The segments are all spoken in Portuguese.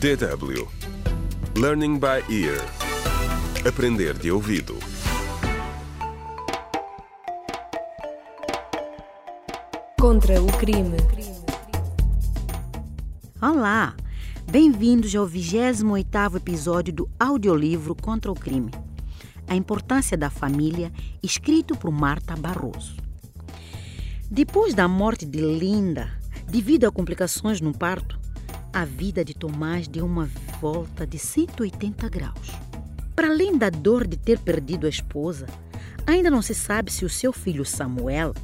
DW Learning by Ear Aprender de ouvido Contra o crime. Olá! Bem-vindos ao 28º episódio do audiolivro Contra o Crime. A importância da família, escrito por Marta Barroso. Depois da morte de Linda, devido a complicações no parto, a vida de Tomás deu uma volta de 180 graus. Para além da dor de ter perdido a esposa, ainda não se sabe se o seu filho Samuel,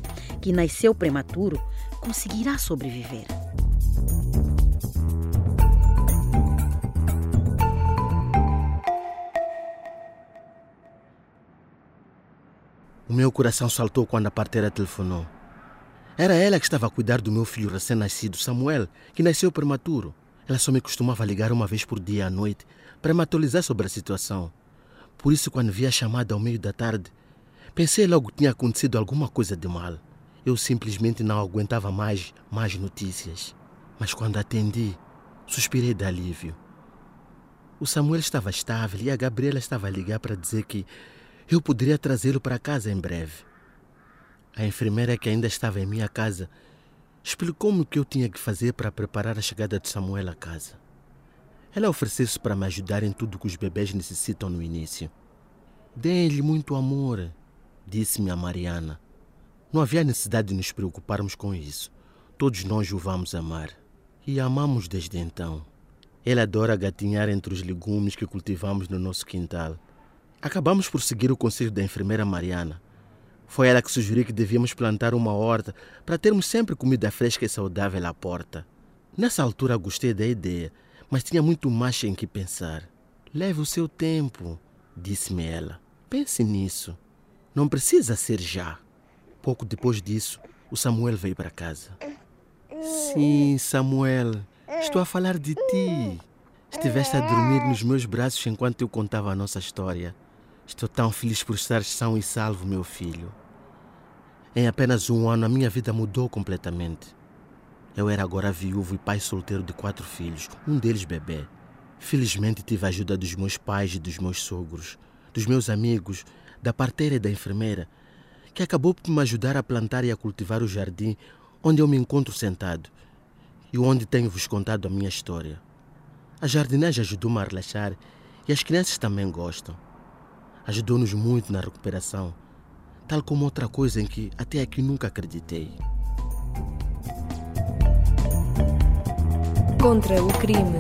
que nasceu prematuro, conseguirá sobreviver. O meu coração saltou quando a parteira telefonou. Era ela que estava a cuidar do meu filho recém-nascido, Samuel, que nasceu prematuro. Ela só me costumava ligar uma vez por dia à noite para me atualizar sobre a situação. Por isso, quando vi a chamada ao meio da tarde, pensei logo que tinha acontecido alguma coisa de mal. Eu simplesmente não aguentava mais mais notícias. Mas quando atendi, suspirei de alívio. O Samuel estava estável e a Gabriela estava a ligar para dizer que eu poderia trazê-lo para casa em breve. A enfermeira que ainda estava em minha casa explicou-me o que eu tinha que fazer para preparar a chegada de Samuel à casa. Ela ofereceu-se para me ajudar em tudo que os bebês necessitam no início. Deem-lhe muito amor, disse-me a Mariana. Não havia necessidade de nos preocuparmos com isso. Todos nós o vamos amar. E amamos desde então. Ele adora gatinhar entre os legumes que cultivamos no nosso quintal. Acabamos por seguir o conselho da enfermeira Mariana. Foi ela que sugeriu que devíamos plantar uma horta para termos sempre comida fresca e saudável à porta. Nessa altura gostei da ideia, mas tinha muito mais em que pensar. Leve o seu tempo, disse-me ela. Pense nisso. Não precisa ser já. Pouco depois disso, o Samuel veio para casa. Sim, Samuel, estou a falar de ti. Estiveste a dormir nos meus braços enquanto eu contava a nossa história. Estou tão feliz por estar são e salvo, meu filho. Em apenas um ano, a minha vida mudou completamente. Eu era agora viúvo e pai solteiro de quatro filhos, um deles bebê. Felizmente tive a ajuda dos meus pais e dos meus sogros, dos meus amigos, da parteira e da enfermeira, que acabou por me ajudar a plantar e a cultivar o jardim onde eu me encontro sentado e onde tenho-vos contado a minha história. A jardinagem ajudou-me a relaxar e as crianças também gostam. Ajudou-nos muito na recuperação, tal como outra coisa em que até aqui nunca acreditei. Contra o crime.